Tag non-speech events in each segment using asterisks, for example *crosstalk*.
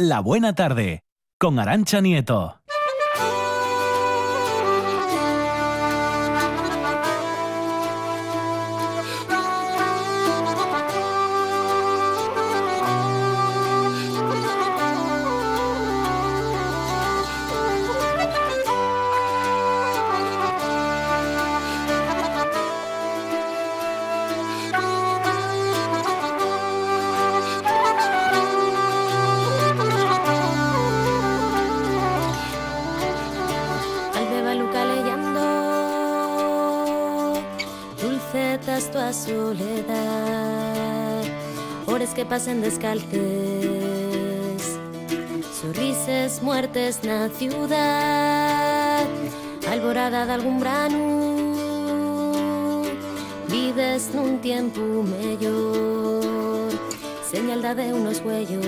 La Buena Tarde, con Arancha Nieto. Muertes na ciudad Alborada de algún brano Vives nun tiempo mellor Señalda de unos huellos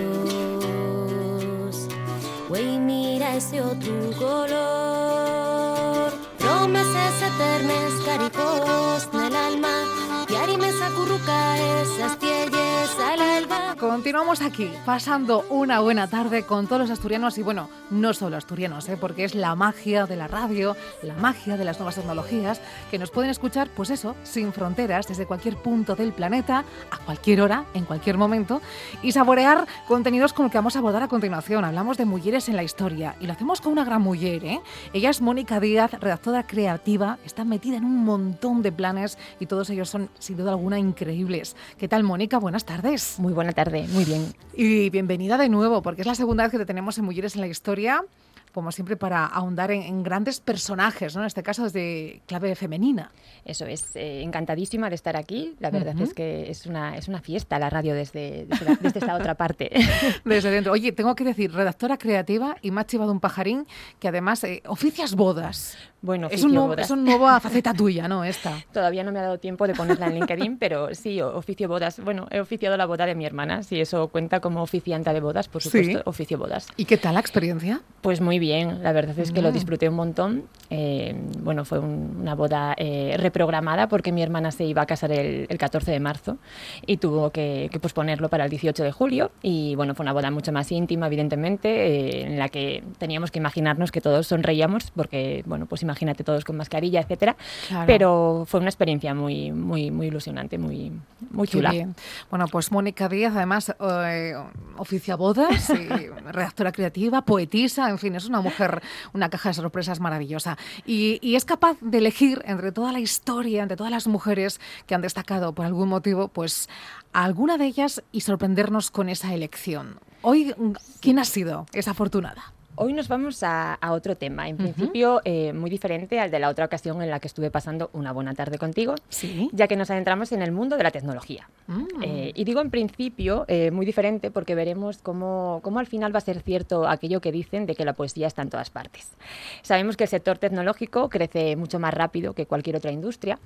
Güey, mira ese otro color. Promesas eternas, caricos en el alma. Y arimes acurruca esas tielles al alba. Continuamos aquí, pasando una buena tarde con todos los asturianos y bueno, no solo asturianos, ¿eh? porque es la magia de la radio, la magia de las nuevas tecnologías, que nos pueden escuchar, pues eso, sin fronteras, desde cualquier punto del planeta, a cualquier hora, en cualquier momento, y saborear contenidos como el que vamos a abordar a continuación. Hablamos de mujeres en la historia y lo hacemos con una gran mujer, ¿eh? Ella es Mónica Díaz, redactora creativa, está metida en un montón de planes y todos ellos son, sin duda alguna, increíbles. ¿Qué tal, Mónica? Buenas tardes. Muy buena tarde, muy bien. Y bienvenida de nuevo, porque es la segunda vez que te tenemos en Mujeres en la Historia, como siempre, para ahondar en, en grandes personajes, ¿no? en este caso desde clave femenina. Eso es, eh, encantadísima de estar aquí. La verdad Ujú. es que es una, es una fiesta la radio desde, desde, la- desde esta otra parte. *laughs* Desde dentro. Oye, tengo que decir, redactora creativa y más chiva de un pajarín, que además eh, oficias bodas. Bueno, es, un nuevo- bodas. es una nueva faceta tuya, ¿no? Esta. *laughs* Todavía no me ha dado tiempo de ponerla en LinkedIn, pero sí, oficio bodas. Bueno, he oficiado la boda de mi hermana. Si eso cuenta como oficianta de bodas, por Sí. supuesto, oficio bodas. ¿Y qué tal la experiencia? Pues muy bien, la verdad es que lo disfruté un montón. Eh, bueno, fue un- una boda eh, reprogramada porque mi hermana se iba a casar el, el 14 de marzo y tuvo que, que posponerlo para el 18 de julio. Y bueno, fue una boda mucho más íntima, evidentemente, eh, en la que teníamos que imaginarnos que todos sonreíamos porque, bueno, pues imagínate todos con mascarilla, etcétera. Claro. Pero fue una experiencia muy, muy, muy ilusionante, muy, muy chula. bien. Bueno, pues Mónica Díaz, además, eh, oficia bodas, y *laughs* redactora creativa, poetisa, en fin, es una mujer, una caja de sorpresas maravillosa. Y, es capaz de elegir entre toda la historia, entre todas las mujeres que han destacado por algún motivo, pues a alguna de ellas y sorprendernos con esa elección. Hoy, ¿quién ha sido esa afortunada? Hoy nos vamos a, a otro tema, en principio eh, muy diferente al de la otra ocasión en la que estuve pasando una buena tarde contigo, Sí. ya que nos adentramos en el mundo de la tecnología. Mm. Eh, y digo en principio eh, muy diferente porque veremos cómo, cómo al final va a ser cierto aquello que dicen de que la poesía está en todas partes. Sabemos que el sector tecnológico crece mucho más rápido que cualquier otra industria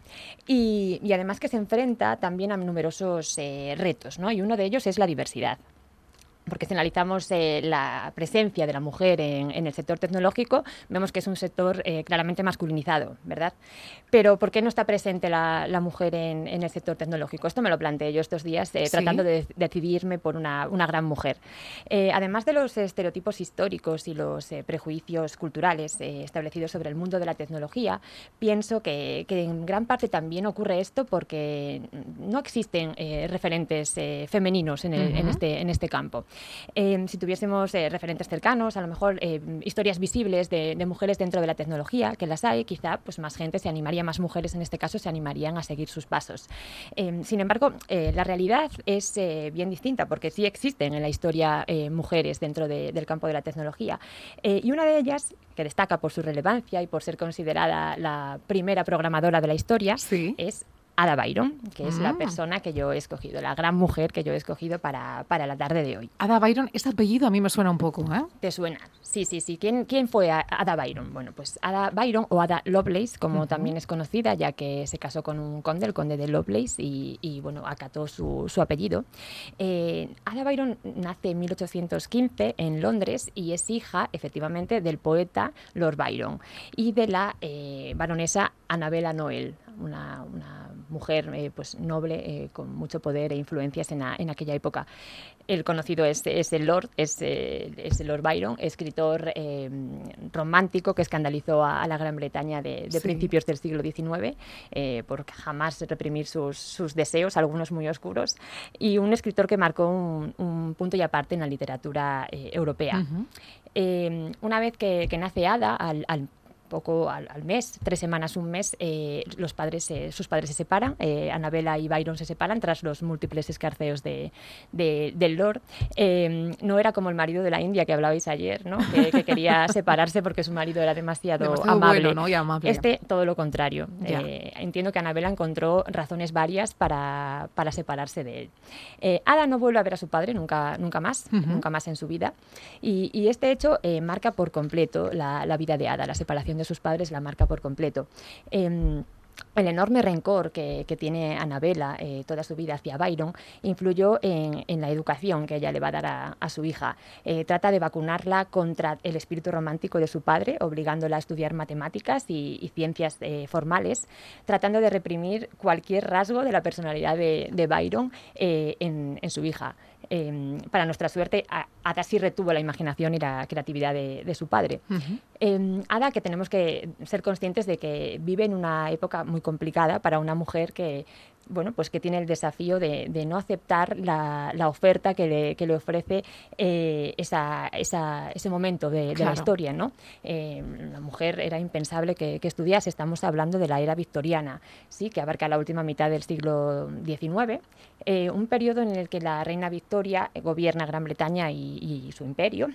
y, y además que se enfrenta también a numerosos eh, retos, ¿no? y uno de ellos es la diversidad porque si analizamos eh, la presencia de la mujer en, en el sector tecnológico, vemos que es un sector eh, claramente masculinizado, ¿verdad? Pero ¿por qué no está presente la, la mujer en, en el sector tecnológico? Esto me lo planteé yo estos días, eh, Sí. tratando de decidirme por una, una gran mujer. Además de los estereotipos históricos y los prejuicios culturales establecidos sobre el mundo de la tecnología, pienso que, que en gran parte también ocurre esto porque no existen referentes femeninos en, el- en Ujú. este, en este campo. Eh, si tuviésemos eh, referentes cercanos, a lo mejor eh, historias visibles de, de mujeres dentro de la tecnología, que las hay, quizá pues más gente se animaría, más mujeres en este caso se animarían a seguir sus pasos. Eh, sin embargo, eh, la realidad es bien distinta, porque sí existen en la historia mujeres dentro de- del campo de la tecnología. Y una de ellas, que destaca por su relevancia y por ser considerada la primera programadora de la historia, Sí. es Ada Byron, que es Ah. la persona que yo he escogido, la gran mujer que yo he escogido para, para la tarde de hoy. Ada Byron, este apellido a mí me suena un poco, ¿eh? ¿Te suena? Sí, sí, sí. ¿Quién, quién fue Ada Byron? Bueno, pues Ada Byron o Ada Lovelace, como también es conocida, ya que se casó con un conde, el conde de Lovelace, y, y, bueno, acató su, su apellido. Eh, Ada Byron nace en 1815 en Londres y es hija, efectivamente, del poeta Lord Byron y de la eh, baronesa Annabella Noel, una, una mujer pues noble con mucho poder e influencias en, en aquella época. El conocido es, es el Lord, es, es, el Lord Byron, escritor romántico que escandalizó a, la Gran Bretaña de, principios del siglo XIX por jamás reprimir sus, sus, deseos, algunos muy oscuros, y un escritor que marcó un, punto y aparte en la literatura europea. una vez que, nace Ada, al, al poco al, mes, tres semanas, un mes, eh, los padres, sus padres se separan, eh, Anabela y Byron se separan tras los múltiples escarceos de, del Lord. Eh, no era como el marido de la India que hablabais ayer, ¿no? que, quería *laughs* separarse porque su marido era demasiado, amable. Este, todo lo contrario. entiendo que Anabela encontró razones varias para, para separarse de él. Ada no vuelve a ver a su padre nunca, nunca más, nunca más en su vida. Y, este hecho marca por completo la, la vida de Ada, la separación de sus padres la marca por completo. Em, el enorme rencor que, tiene Anabela eh, toda su vida hacia Byron influyó en, la educación que ella le va a dar a, su hija. Eh, trata de vacunarla contra el espíritu romántico de su padre, obligándola a estudiar matemáticas y, ciencias eh, formales, tratando de reprimir cualquier rasgo de la personalidad de, Byron en, su hija. Em, para nuestra suerte, Ada sí retuvo la imaginación y la creatividad de, su padre. Em, Ada, que tenemos que ser conscientes de que vive en una época muy complicada para una mujer que bueno, pues que tiene el desafío de, no aceptar la, oferta que le, ofrece eh, ese momento de, la historia. ¿no? Eh, la mujer era impensable que, estudiase, estamos hablando de la era victoriana, ¿sí? que abarca la última mitad del siglo XIX, eh, un periodo en el que la reina Victoria gobierna Gran Bretaña y su imperio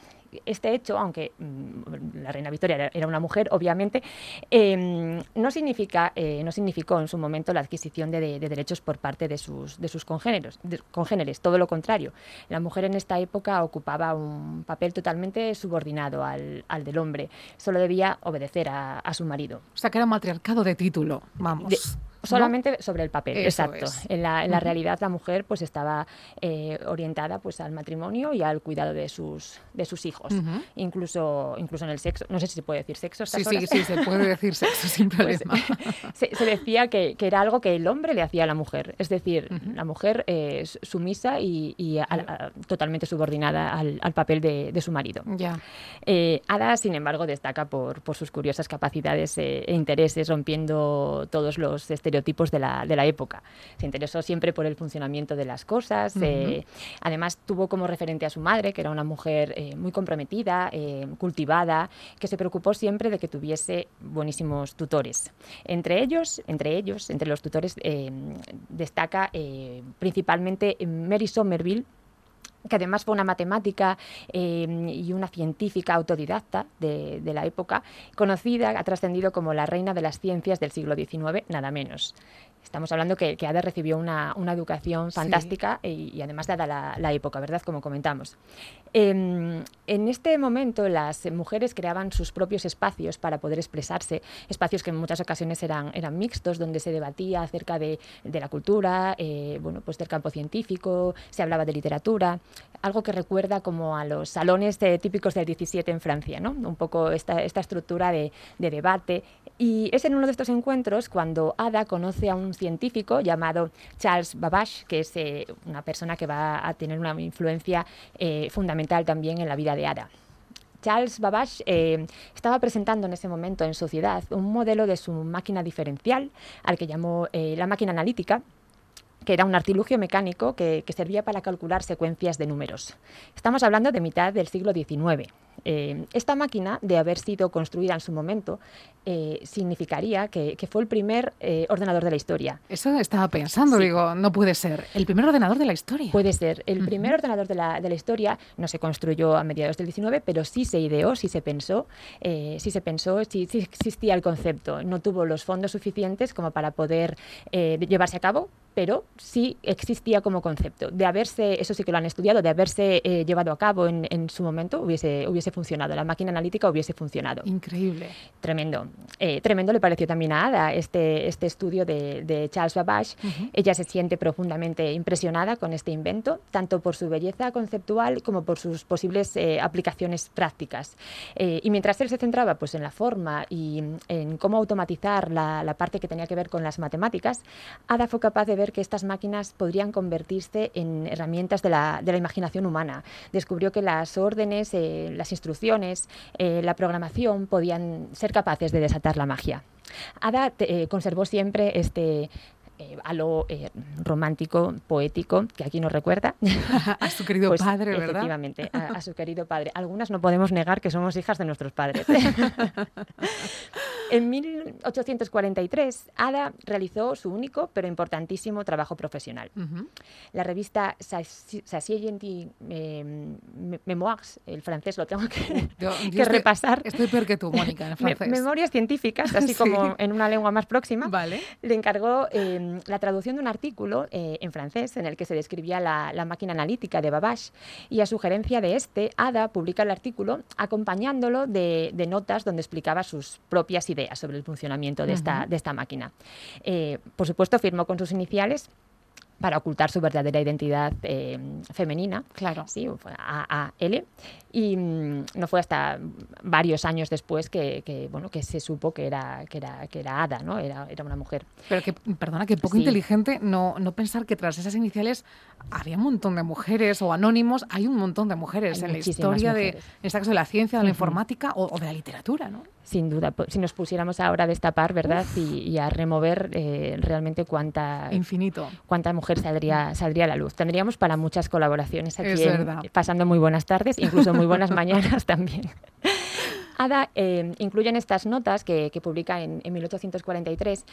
este hecho, aunque mm, la reina Victoria era una mujer, obviamente, em, no, significa, eh, no significó en su momento la adquisición de, derechos por parte de sus, de sus congéneros, congéneres, todo lo contrario. La mujer en esta época ocupaba un papel totalmente subordinado al, del hombre, solo debía obedecer a, su marido. O sea, que era un matriarcado de título, vamos. Solamente sobre el papel, exacto. En la, en la realidad la mujer pues estaba eh, orientada pues al matrimonio y al cuidado de sus, de sus hijos, incluso, incluso en el sexo. No sé si se puede decir sexo. Sí, sí, sí, se puede decir sexo sin *laughs* pues, problema. *laughs* se, decía que, que, era algo que el hombre le hacía a la mujer, es decir, la mujer es sumisa y, y totalmente subordinada al, al papel de, de, su marido. Ya. Eh, Ada, sin embargo, destaca por, por sus curiosas capacidades eh, e intereses, rompiendo todos los estereotipos de la, de la época. Se interesó siempre por el funcionamiento de las cosas. Eh, además, tuvo como referente a su madre, que era una mujer eh, muy comprometida, eh, cultivada, que se preocupó siempre de que tuviese buenísimos tutores. Entre ellos, entre ellos, entre los tutores, destaca principalmente Mary Somerville, que además fue una matemática y una científica autodidacta de, de, la época, conocida, ha trascendido como la reina de las ciencias del siglo XIX, nada menos. Estamos hablando que, que Ada recibió una, una educación fantástica y, además dada la, la, época, ¿verdad? Como comentamos. Em, en este momento las mujeres creaban sus propios espacios para poder expresarse, espacios que en muchas ocasiones eran, eran mixtos, donde se debatía acerca de, de la cultura, eh, bueno, pues del campo científico, se hablaba de literatura, algo que recuerda como a los salones típicos del 17 en Francia, ¿no? Un poco esta, esta estructura de, de debate. Y es en uno de estos encuentros cuando Ada conoce a un científico llamado Charles Babbage, que es eh, una persona que va a tener una influencia eh, fundamental también en la vida de Ada. Charles Babbage eh, estaba presentando en ese momento en sociedad un modelo de su máquina diferencial, al que llamó la máquina analítica, que era un artilugio mecánico que, servía para calcular secuencias de números. Estamos hablando de mitad del siglo XIX. Eh, esta máquina, de haber sido construida en su momento, eh, significaría que, fue el primer eh, ordenador de la historia. Eso estaba pensando, digo, no puede ser. ¿El primer ordenador de la historia? Puede ser. El primer ordenador de la, de la, historia no se construyó a mediados del XIX, pero sí se ideó, sí se pensó, sí se pensó, sí, sí, existía el concepto. No tuvo los fondos suficientes como para poder llevarse a cabo, pero sí existía como concepto. De haberse, eso sí que lo han estudiado, de haberse eh, llevado a cabo en, en, su momento, hubiese, hubiese funcionado. La máquina analítica hubiese funcionado. Increíble. Tremendo. Eh, tremendo le pareció también a Ada este, este estudio de, de Charles Babbage. Uh -huh. Ella se siente profundamente impresionada con este invento, tanto por su belleza conceptual como por sus posibles eh, aplicaciones prácticas. Eh, y mientras él se centraba pues, en la forma y en cómo automatizar la, la parte que tenía que ver con las matemáticas, Ada fue capaz de ver que estas máquinas podrían convertirse en herramientas de la, de la imaginación humana. Descubrió que las órdenes, eh, las instrucciones, eh, la programación podían ser capaces de desatar la magia. Ada eh, conservó siempre este, eh, a lo eh, romántico, poético, que aquí nos recuerda. *laughs* a su querido pues, padre, ¿verdad? Efectivamente, a, a, su querido padre. Algunas no podemos negar que somos hijas de nuestros padres. *laughs* en 1843, Ada realizó su único pero importantísimo trabajo profesional. Uh -huh. La revista Sacieenti eh, Memoirs, el francés lo tengo que, yo, yo que estoy, repasar. Estoy peor que tú, Mónica, en *laughs* francés. Me memorias científicas, así *laughs* sí. como en una lengua más próxima. Vale. Le encargó eh, la traducción de un artículo eh, en francés en el que se describía la, la, máquina analítica de Babbage y a sugerencia de este, Ada publica el artículo acompañándolo de, de notas donde explicaba sus propias ideas sobre el funcionamiento de, uh -huh. esta, de esta máquina. Eh, por supuesto, firmó con sus iniciales para ocultar su verdadera identidad eh, femenina. Claro. Sí, A-A-L. Y mmm, no fue hasta varios años después que, que, bueno, que se supo que era, que era, que era Ada, ¿no? Era, era una mujer. Pero que, perdona, que poco sí. inteligente no, no pensar que tras esas iniciales había un montón de mujeres o anónimos. Hay un montón de mujeres Hay en la historia mujeres. de, en este caso, de la ciencia, de la uh -huh. informática o, o, de la literatura, ¿no? Sin duda. Si nos pusiéramos ahora a destapar, ¿verdad? Y, y, a remover eh, realmente cuánta... Infinito. Cuánta mujer saldría, saldría a la luz. Tendríamos para muchas colaboraciones aquí en, pasando muy buenas tardes, incluso muy buenas mañanas *laughs* también. Ada eh, incluye en estas notas que, que publica en, en, 1843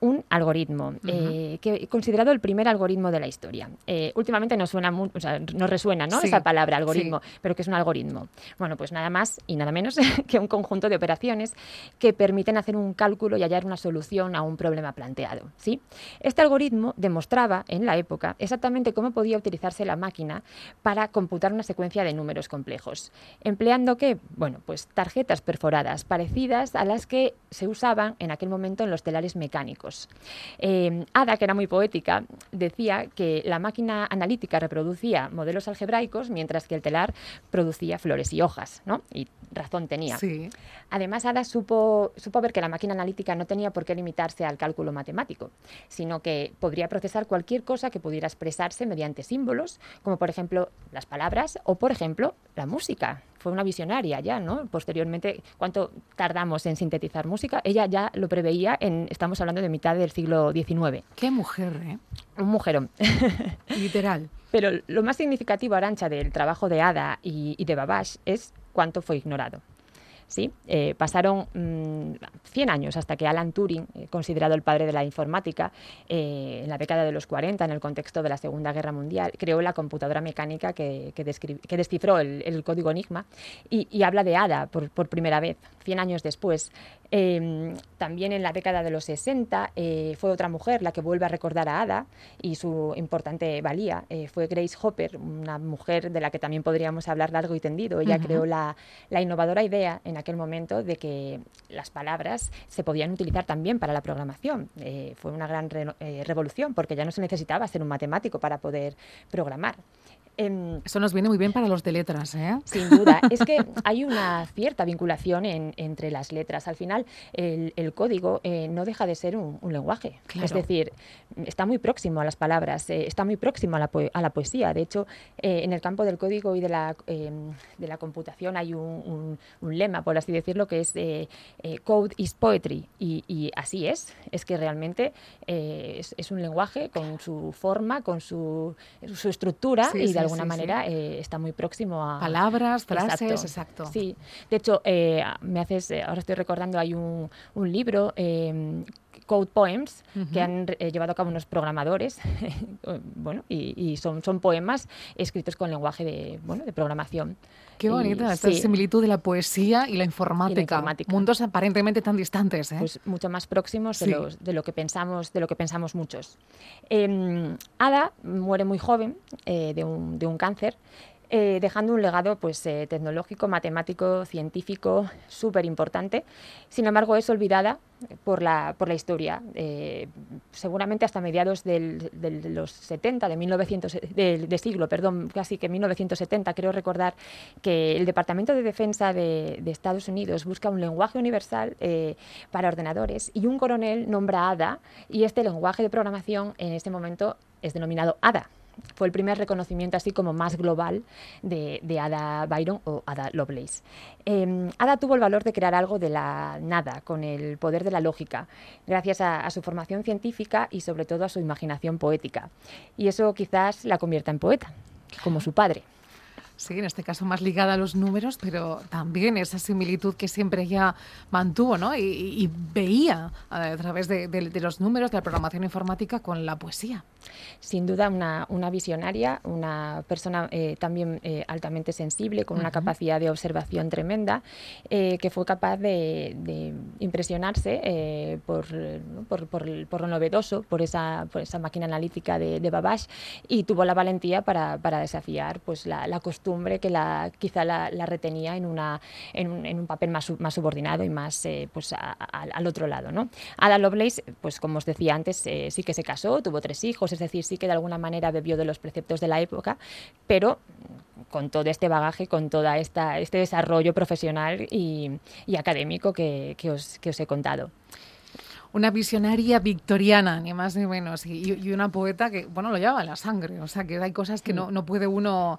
un algoritmo, uh -huh. eh, que considerado el primer algoritmo de la historia. Eh, últimamente nos suena, o sea, nos resuena, ¿no? Sí, Esa palabra, algoritmo, sí. pero que es un algoritmo. Bueno, pues nada más y nada menos *laughs* que un conjunto de operaciones que permiten hacer un cálculo y hallar una solución a un problema planteado, ¿sí? Este algoritmo demostraba en la época exactamente cómo podía utilizarse la máquina para computar una secuencia de números complejos, empleando qué? Bueno, pues tarjetas perforadas parecidas a las que se usaban en aquel momento en los telares mecánicos. Eh, Ada, que era muy poética, decía que la máquina analítica reproducía modelos algebraicos mientras que el telar producía flores y hojas, ¿no? Razón tenía. Sí. Además, Ada supo, supo ver que la máquina analítica no tenía por qué limitarse al cálculo matemático, sino que podría procesar cualquier cosa que pudiera expresarse mediante símbolos, como por ejemplo las palabras o por ejemplo la música. Fue una visionaria ya, ¿no? Posteriormente, ¿cuánto tardamos en sintetizar música? Ella ya lo preveía, en, estamos hablando de mitad del siglo XIX. Qué mujer, ¿eh? Un mujerón. *laughs* Literal. Pero lo más significativo, Arancha, del trabajo de Ada y, y de Babbage es cuánto fue ignorado. ¿Sí? Eh, pasaron mmm, 100 años hasta que Alan Turing, eh, considerado el padre de la informática, eh, en la década de los 40, en el contexto de la Segunda Guerra Mundial, creó la computadora mecánica que, que, que descifró el, el, código Enigma y, y habla de Ada por, por, primera vez, 100 años después. Eh, también en la década de los 60 eh, fue otra mujer la que vuelve a recordar a Ada y su importante valía. Eh, fue Grace Hopper, una mujer de la que también podríamos hablar largo y tendido. Ella uh -huh. creó la, la, innovadora idea en aquel momento de que las palabras se podían utilizar también para la programación. Eh, fue una gran eh, revolución porque ya no se necesitaba ser un matemático para poder programar. Eh, Eso nos viene muy bien para los de letras, ¿eh? Sin duda. es que hay una cierta vinculación en, entre las letras. Al final, el, el código eh, no deja de ser un, un lenguaje. Claro. Es decir, está muy próximo a las palabras, eh, está muy próximo a la, a la poesía. De hecho, eh, en el campo del código y de la, em, de la computación hay un, un, un, lema, por así decirlo, que es eh, code is poetry. Y, y, así es. Es que realmente es, es, un lenguaje con su forma, con su, su estructura sí, y de sí, alguna sí, manera sí. Eh, está muy próximo a... Palabras, frases, exacto. exacto. Sí, de hecho, eh, me haces, eh, ahora estoy recordando, hay un, un libro code poems que han eh, llevado a cabo unos programadores, *laughs* bueno, y, y, son, son poemas escritos con lenguaje de, bueno, de programación. Qué bonita esta similitud de la poesía y la, informática. Mundos aparentemente tan distantes. ¿eh? Pues mucho más próximos de, los, de, lo que pensamos, de lo que pensamos muchos. Eh, Ada muere muy joven eh, de, un, de un cáncer. Eh, dejando un legado pues, eh, tecnológico, matemático, científico, súper importante. Sin embargo, es olvidada por la, por la historia. Eh, seguramente hasta mediados del, de los 70, de, 1900, de, siglo, perdón, casi que 1970, creo recordar que el Departamento de Defensa de, de Estados Unidos busca un lenguaje universal para ordenadores y un coronel nombra ADA y este lenguaje de programación en este momento es denominado ADA fue el primer reconocimiento así como más global de, Ada Byron o Ada Lovelace. Em, Ada tuvo el valor de crear algo de la nada, con el poder de la lógica, gracias a, su formación científica y sobre todo a su imaginación poética. Y eso quizás la convierta en poeta, como su padre. Sí, en este caso más ligada a los números, pero también esa similitud que siempre ella mantuvo ¿no? y, veía a través de, los números, de la programación informática con la poesía. Sin duda, una, visionaria, una persona eh, también eh, altamente sensible, con una capacidad de observación tremenda, eh, que fue capaz de, impresionarse por, por, lo novedoso, por esa, por esa máquina analítica de, de Babbage, y tuvo la valentía para, desafiar pues, la, la costumbre que la, quizá la, retenía en, una, en, un, en un papel más, más subordinado y más eh, pues al otro lado. ¿no? Ada Lovelace, pues como os decía antes, eh, sí que se casó, tuvo tres hijos, es decir, sí que de alguna manera bebió de los preceptos de la época, pero con todo este bagaje, con todo este desarrollo profesional y, y académico que, que, os, que os he contado. Una visionaria victoriana, ni más ni menos, y, y, una poeta que, bueno, lo lleva en la sangre, o sea, que hay cosas que no, no puede uno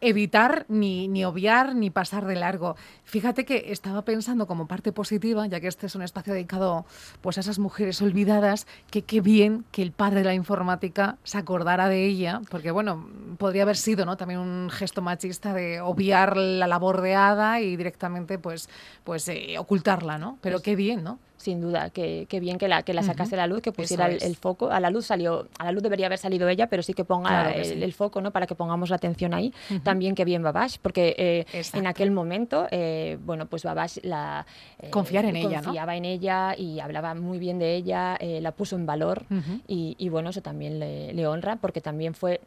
evitar ni, ni, obviar ni pasar de largo. Fíjate que estaba pensando como parte positiva, ya que este es un espacio dedicado pues, a esas mujeres olvidadas, que qué bien que el padre de la informática se acordara de ella, porque bueno, podría haber sido ¿no? también un gesto machista de obviar la labor de Ada y directamente pues, pues eh, ocultarla, ¿no? Pero qué bien, ¿no? Sin duda, que, bien que la, que la sacase a la luz, que pusiera el, foco. A la luz salió, a la luz debería haber salido ella, pero sí que ponga el, foco, ¿no? Para que pongamos la atención ahí. También que bien Babash, porque eh, en aquel momento, eh, bueno, pues Babash la eh, confiar en ella, confiaba en ella y hablaba muy bien de ella, la puso en valor y, bueno, eso también le, honra, porque también fue,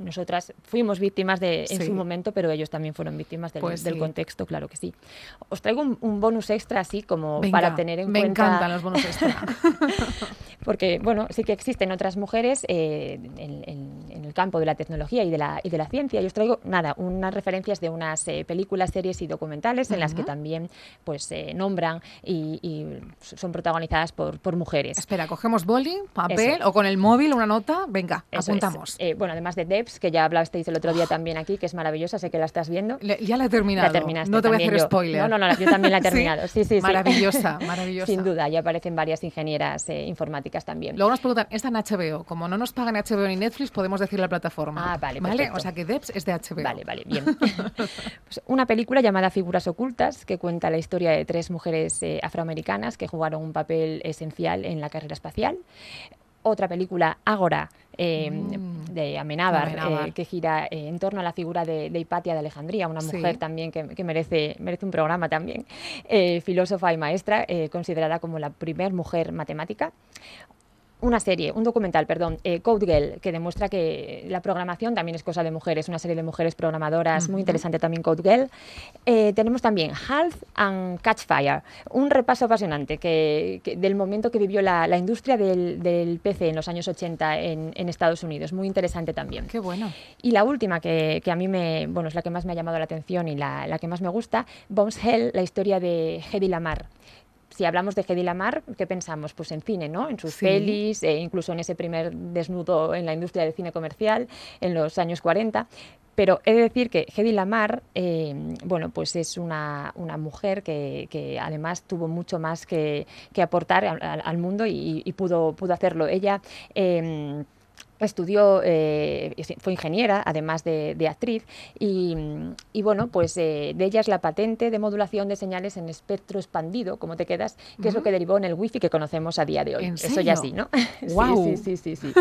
nosotras fuimos víctimas de en su momento, pero ellos también fueron víctimas del, pues contexto, claro que sí. Os traigo un, bonus extra así como para tener en cuenta encantan *laughs* los bonos extra. *laughs* Porque, bueno, sí que existen otras mujeres eh, en, el campo de la tecnología y de la, y de la ciencia. Yo os traigo, nada, unas referencias de unas eh, películas, series y documentales en las que también pues se nombran y, son protagonizadas por, por mujeres. Espera, cogemos boli, papel o con el móvil una nota. Venga, apuntamos. Eh, bueno, además de Debs, que ya hablasteis el otro día también aquí, que es maravillosa, sé que la estás viendo. ya la he terminado. no te voy a hacer spoiler. No, no, no, yo también la he *laughs* terminado. ¿Sí? Sí, maravillosa, maravillosa. Sin duda, ya aparecen varias ingenieras eh, informáticas también. Luego nos preguntan, ¿está en HBO? Como no nos pagan HBO ni Netflix, podemos decir la plataforma. Ah, vale, ¿Vale? O sea que Debs es de HBO. Vale, vale, bien. *laughs* Pues una película llamada Figuras Ocultas, que cuenta la historia de tres mujeres eh, afroamericanas que jugaron un papel esencial en la carrera espacial otra película, Ágora, eh, mm. de Amenábar, que gira en torno a la figura de, Hipatia de Alejandría, una mujer también que, merece, merece un programa también, filósofa y maestra, considerada como la primer mujer matemática una serie, un documental, perdón, eh, Code Girl, que demuestra que la programación también es cosa de mujeres, una serie de mujeres programadoras, muy interesante también Code Girl. Eh, tenemos también Health and Catch Fire, un repaso apasionante que, del momento que vivió la, industria del, PC en los años 80 en, Estados Unidos, muy interesante también. Qué bueno. Y la última, que, a mí me, bueno, es la que más me ha llamado la atención y la, la que más me gusta, Bones Hell, la historia de Hedy Lamar si hablamos de Hedy Lamar, ¿qué pensamos? Pues en cine, ¿no? En sus pelis, e incluso en ese primer desnudo en la industria del cine comercial en los años 40. Pero he de decir que Hedy Lamar, eh, bueno, pues es una, mujer que, además tuvo mucho más que, aportar al, mundo y, pudo, pudo hacerlo. Ella... Eh, estudió, eh, fue ingeniera, además de, actriz, y, bueno, pues eh, de ella es la patente de modulación de señales en espectro expandido, como te quedas, que es lo que derivó en el wifi que conocemos a día de hoy. Eso ya sí, ¿no? *laughs* Wow. sí, sí, sí, sí,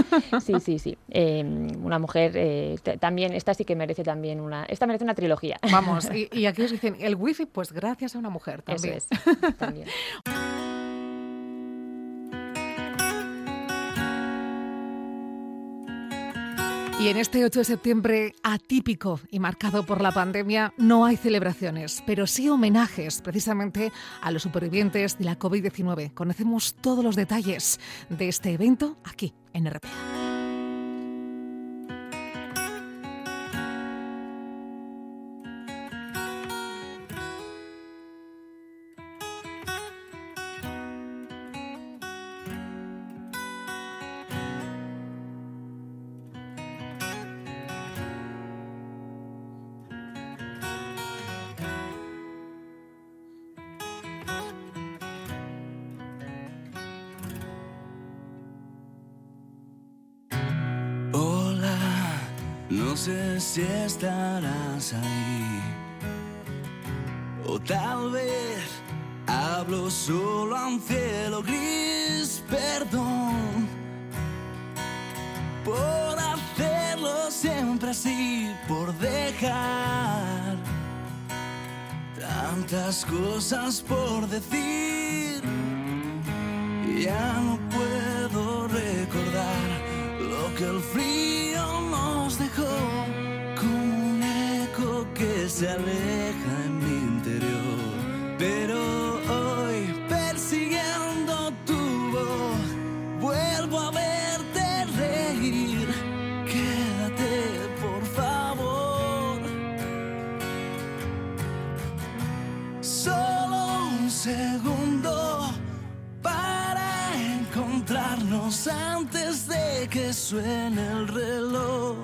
sí, sí, sí, *laughs* em, una mujer eh, también, esta sí que merece también una, esta merece una trilogía. Vamos, y, aquí os *laughs* dicen, el wifi, pues gracias a una mujer también. Eso es, también. Y en este 8 de septiembre atípico y marcado por la pandemia, no hay celebraciones, pero sí homenajes precisamente a los supervivientes de la COVID-19. Conocemos todos los detalles de este evento aquí en RPA. Estarás ahí. O tal vez hablo solo a un cielo gris. Perdón por hacerlo siempre así, por dejar tantas cosas por decir. Suene el reloj.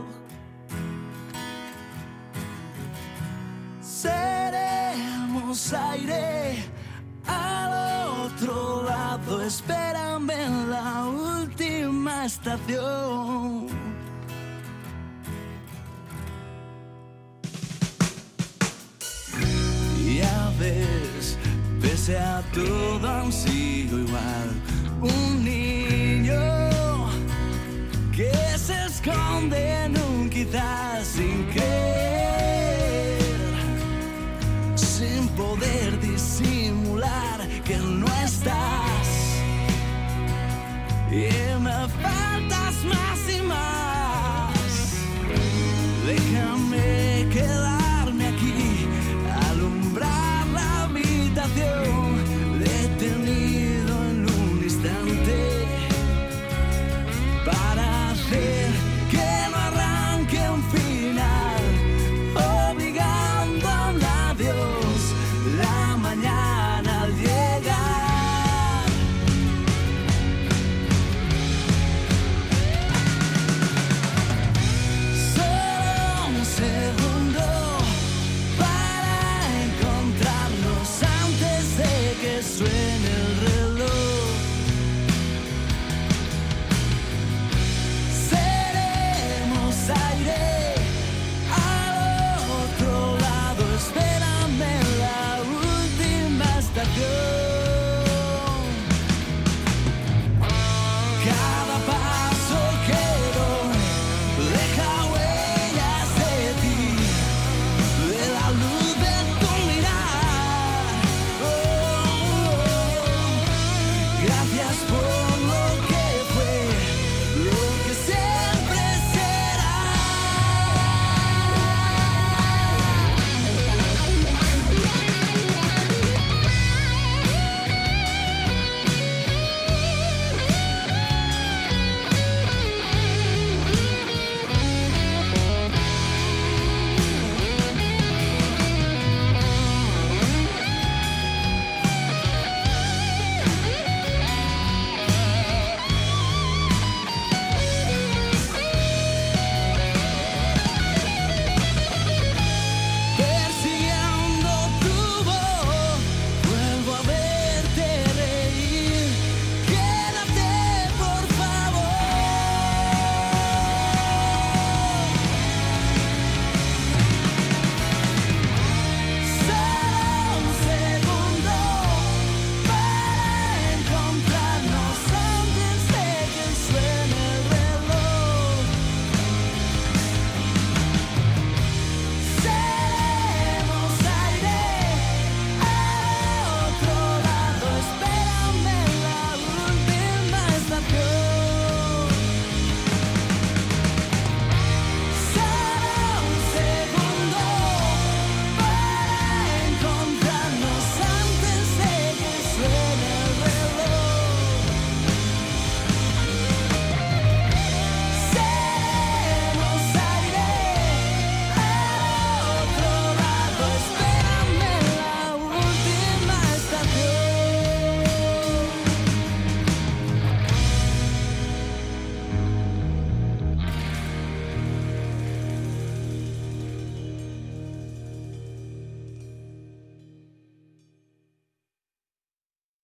Seremos aire al otro lado. Espérame en la última estación. Ya ves, pese a todo aún sigo igual. Un niño que se esconde en un quizás sin creer, sin poder disimular que no estás.